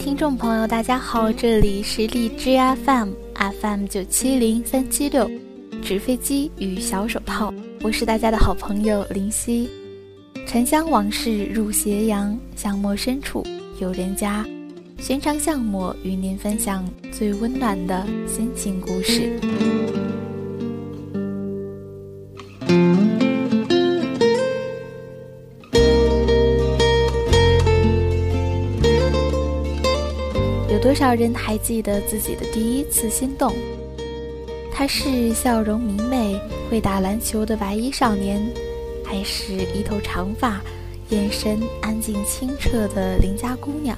听众朋友，大家好，这里是荔枝 FM FM 九七零三七六，纸飞机与小手套，我是大家的好朋友林夕。沉香往事入斜阳，巷陌深处有人家，寻常巷陌与您分享最温暖的心情故事。少人还记得自己的第一次心动？他是笑容明媚、会打篮球的白衣少年，还是一头长发、眼神安静清澈的邻家姑娘？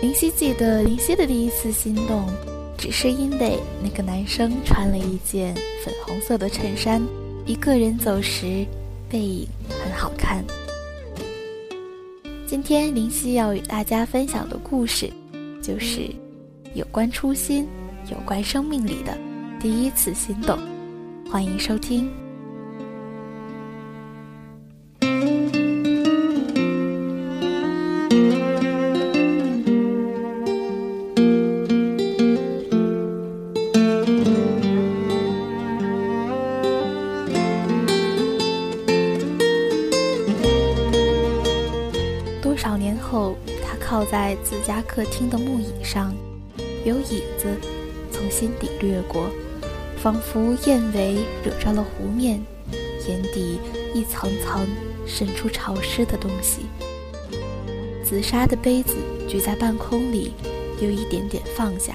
林夕记得林夕的第一次心动，只是因为那个男生穿了一件粉红色的衬衫，一个人走时背影很好看。今天林夕要与大家分享的故事。就是有关初心，有关生命里的第一次心动。欢迎收听。家客厅的木椅上，有影子从心底掠过，仿佛燕尾惹着了湖面，眼底一层层渗出潮湿的东西。紫砂的杯子举在半空里，有一点点放下，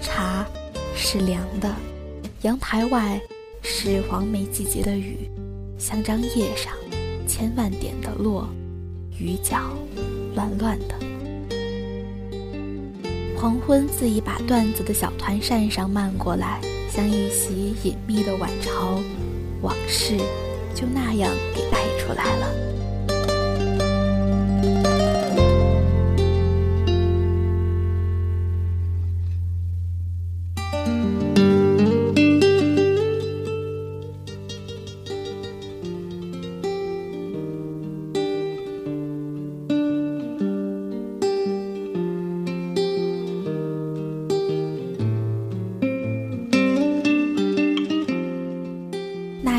茶是凉的。阳台外是黄梅季节的雨，像张叶上千万点的落，雨脚。乱乱的。黄昏自一把缎子的小团扇上漫过来，像一袭隐秘的晚朝，往事就那样给带出来了。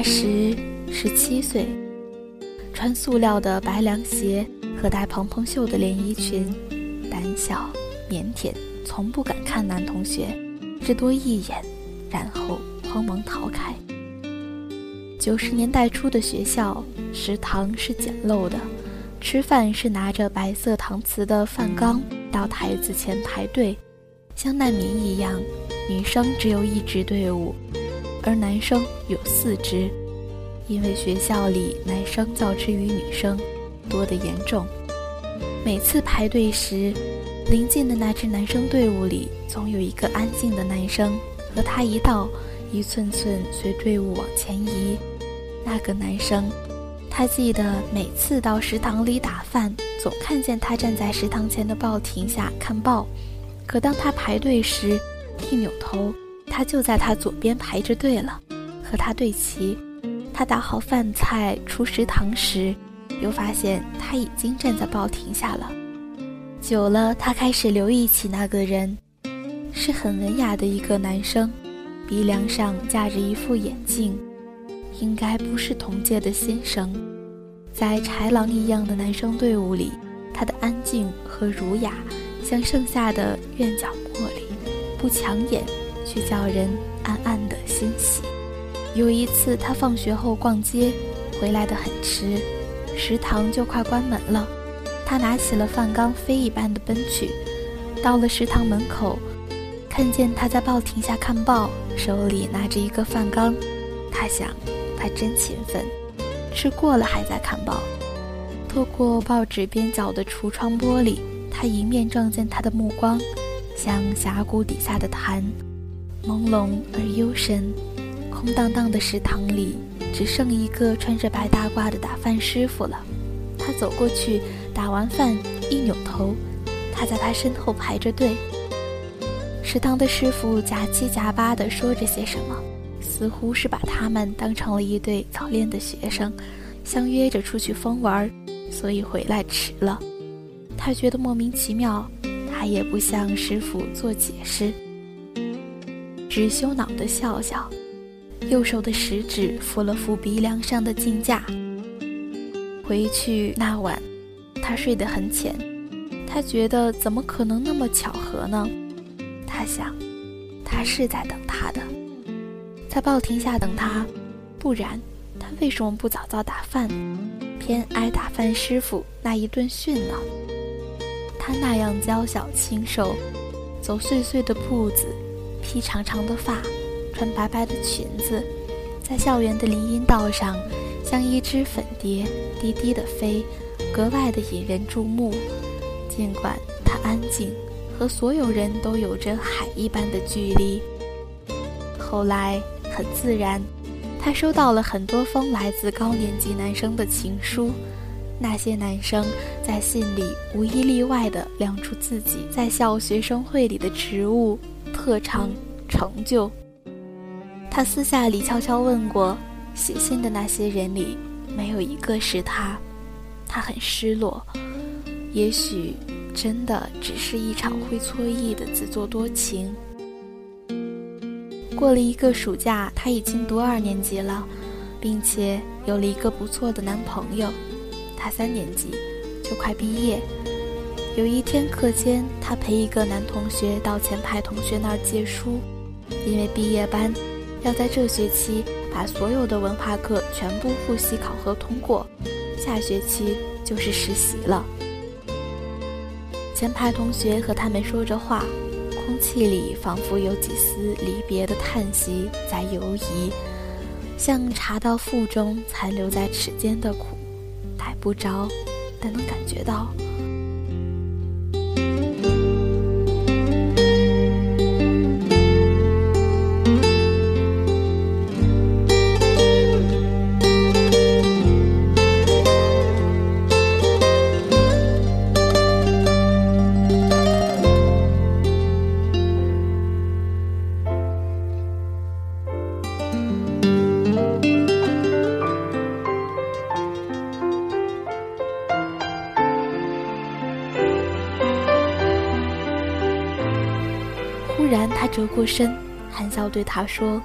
时十七岁，穿塑料的白凉鞋和带蓬蓬袖的连衣裙，胆小腼腆，从不敢看男同学，只多一眼，然后慌忙逃开。九十年代初的学校食堂是简陋的，吃饭是拿着白色搪瓷的饭缸到台子前排队，像难民一样。女生只有一支队伍，而男生有四只。因为学校里男生较之于女生多得严重，每次排队时，临近的那支男生队伍里总有一个安静的男生，和他一道，一寸寸随队伍往前移。那个男生，他记得每次到食堂里打饭，总看见他站在食堂前的报亭下看报，可当他排队时，一扭头，他就在他左边排着队了，和他对齐。他打好饭菜出食堂时，又发现他已经站在报亭下了。久了，他开始留意起那个人，是很文雅的一个男生，鼻梁上架着一副眼镜，应该不是同届的新生。在豺狼一样的男生队伍里，他的安静和儒雅，像盛夏的院角茉莉，不抢眼，却叫人暗暗的欣喜。有一次，他放学后逛街，回来的很迟，食堂就快关门了。他拿起了饭缸，飞一般的奔去。到了食堂门口，看见他在报亭下看报，手里拿着一个饭缸。他想，他真勤奋，吃过了还在看报。透过报纸边角的橱窗玻璃，他迎面撞见他的目光，像峡谷底下的潭，朦胧而幽深。空荡荡的食堂里，只剩一个穿着白大褂的打饭师傅了。他走过去，打完饭一扭头，他在他身后排着队。食堂的师傅夹七夹八地说着些什么，似乎是把他们当成了一对早恋的学生，相约着出去疯玩，所以回来迟了。他觉得莫名其妙，他也不向师傅做解释，只羞恼地笑笑，右手的食指抚了抚鼻梁上的镜架。回去那晚，他睡得很浅，他觉得怎么可能那么巧合呢？他想，他是在等他的，在报亭下等他，不然他为什么不早早打饭，偏挨打饭师傅那一顿训呢？他那样娇小清瘦，走碎碎的步子，披长长的发，穿白白的裙子，在校园的林荫道上，像一只粉蝶，低低的飞，格外的引人注目。尽管他安静，和所有人都有着海一般的距离。后来很自然，他收到了很多封来自高年级男生的情书。那些男生在信里无一例外地亮出自己在校学生会里的职务、特长、成就。他私下里悄悄问过，写信的那些人里没有一个是他。他很失落，也许真的只是一场会错意的自作多情。过了一个暑假，他已经读二年级了，并且有了一个不错的男朋友。他三年级，就快毕业。有一天课间，他陪一个男同学到前排同学那儿借书，因为毕业班要在这学期把所有的文化课全部复习考核通过，下学期就是实习了。前排同学和他们说着话，空气里仿佛有几丝离别的叹息在游移，像茶到腹中残留在齿间的苦。逮不着，但能感觉到。折过身，含笑对他说：“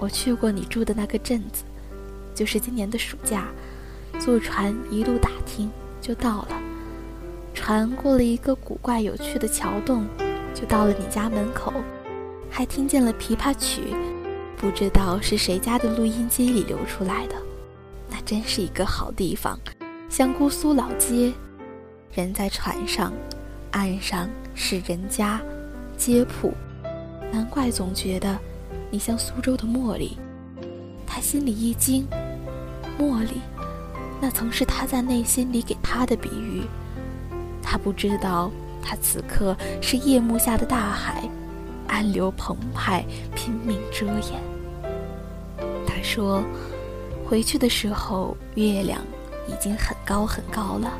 我去过你住的那个镇子，就是今年的暑假，坐船一路打听就到了。船过了一个古怪有趣的桥洞，就到了你家门口，还听见了琵琶曲，不知道是谁家的录音机里流出来的。那真是一个好地方，像姑苏老街，人在船上，岸上是人家，街铺。”难怪总觉得你像苏州的茉莉，他心里一惊。茉莉，那曾是他在内心里给他的比喻。他不知道，他此刻是夜幕下的大海，暗流澎湃，拼命遮掩。他说，回去的时候月亮已经很高很高了，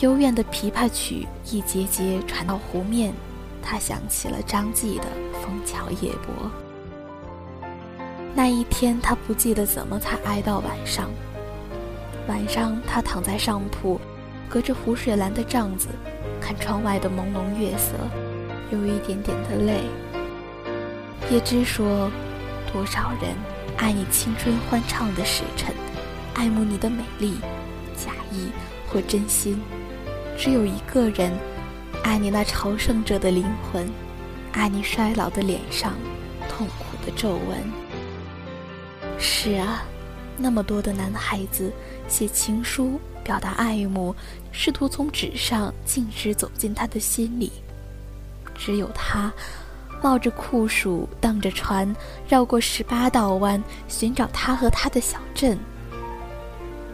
幽怨的琵琶曲一节节传到湖面。他想起了张继的《枫桥夜泊》。那一天，他不记得怎么才挨到晚上。晚上，他躺在上铺，隔着湖水蓝的帐子，看窗外的朦胧月色，有一点点的泪。叶芝说：“多少人爱你青春欢畅的时辰，爱慕你的美丽，假意或真心，只有一个人。”爱你那朝圣者的灵魂，爱你衰老的脸上痛苦的皱纹。是啊，那么多的男孩子写情书表达爱慕，试图从纸上径直走进他的心里。只有他，冒着酷暑，荡着船，绕过十八道弯，寻找他和他的小镇。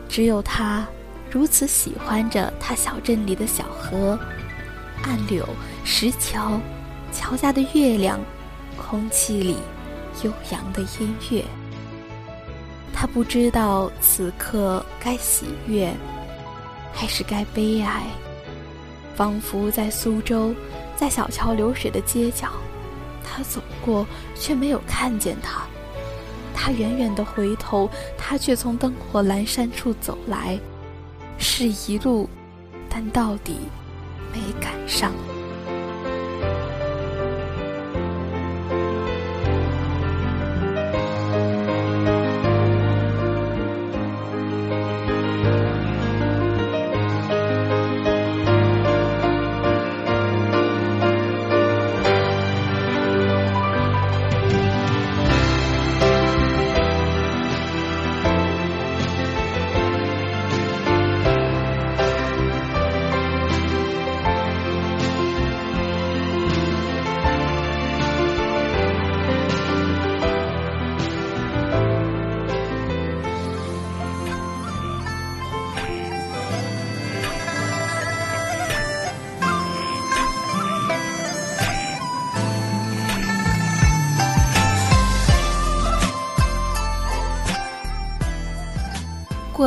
只有他，如此喜欢着他小镇里的小河。岸柳、石桥，桥下的月亮，空气里悠扬的音乐。他不知道此刻该喜悦，还是该悲哀。仿佛在苏州，在小桥流水的街角，他走过，却没有看见他。他远远的回头，他却从灯火阑珊处走来，是一路，但到底。没赶上。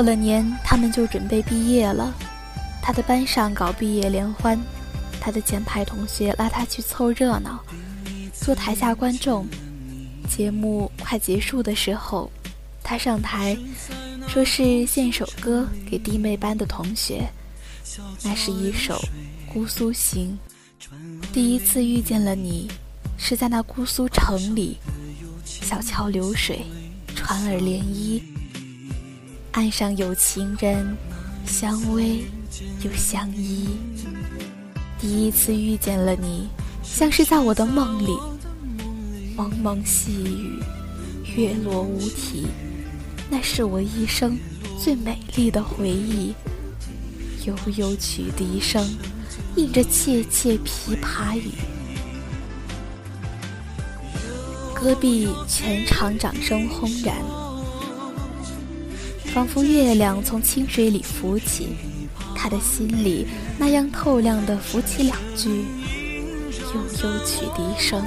过了年，他们就准备毕业了。他的班上搞毕业联欢，他的前排同学拉他去凑热闹，做台下观众。节目快结束的时候，他上台，说是献首歌给弟妹班的同学，那是一首《姑苏行》。第一次遇见了你，是在那姑苏城里，小桥流水，船儿涟漪，岸上有情人，相偎又相依。第一次遇见了你，像是在我的梦里。蒙蒙细雨，月落乌啼，那是我一生最美丽的回忆。悠悠曲笛声，映着切切琵琶语。戈壁全场掌声轰然，仿佛月亮从清水里浮起，他的心里那样透亮的浮起两句：悠悠曲笛声。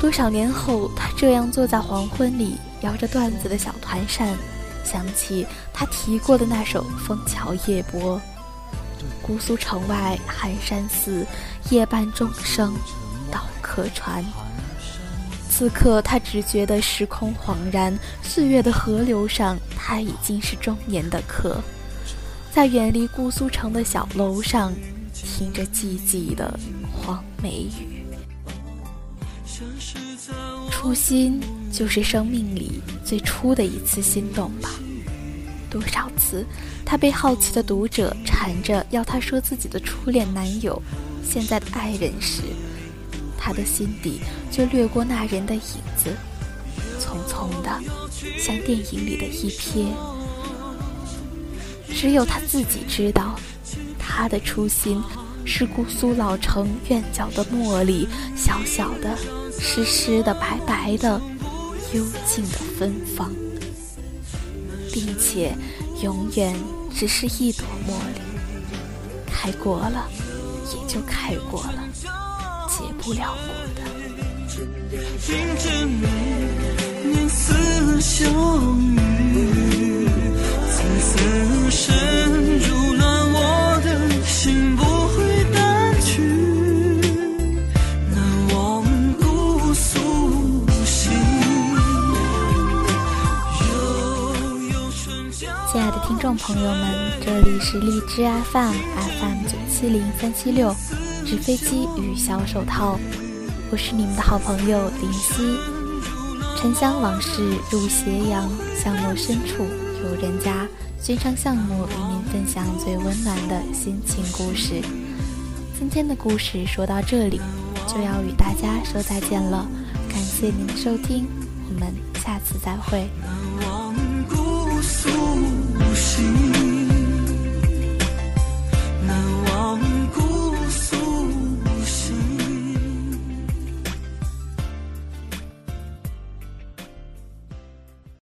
多少年后，他这样坐在黄昏里，摇着段子的小团扇，想起他提过的那首《枫桥夜泊》。姑苏城外寒山寺，夜半钟声到客船。此刻，他只觉得时空恍然，岁月的河流上，他已经是中年的客，在远离姑苏城的小楼上，听着寂寂的黄梅雨。初心就是生命里最初的一次心动吧。多少次，他被好奇的读者缠着要他说自己的初恋男友、现在的爱人时，他的心底就掠过那人的影子，匆匆的，像电影里的一瞥。只有他自己知道，他的初心是姑苏老城院角的茉莉，小小的。湿湿的、白白的、幽静的芬芳，并且永远只是一朵茉莉，开过了也就开过了，结不了果的。朋友们，这里是荔枝 FM FM 九七零三七六，纸飞机与小手套，我是你们的好朋友林夕。沉香往事入斜阳，巷陌深处有人家。寻常巷陌与您分享最温暖的心情故事。今天的故事说到这里，就要与大家说再见了。感谢您的收听，我们下次再会。